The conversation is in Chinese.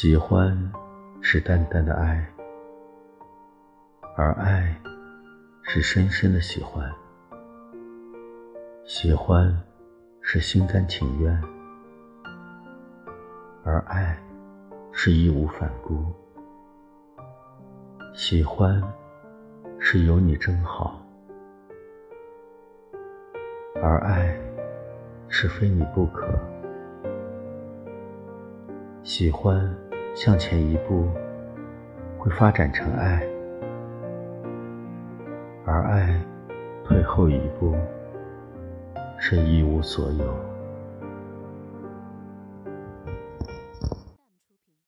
喜欢是淡淡的爱，而爱是深深的喜欢。喜欢是心甘情愿，而爱是义无反顾。喜欢是有你真好，而爱是非你不可。喜欢向前一步，会发展成爱；而爱退后一步，是一无所有。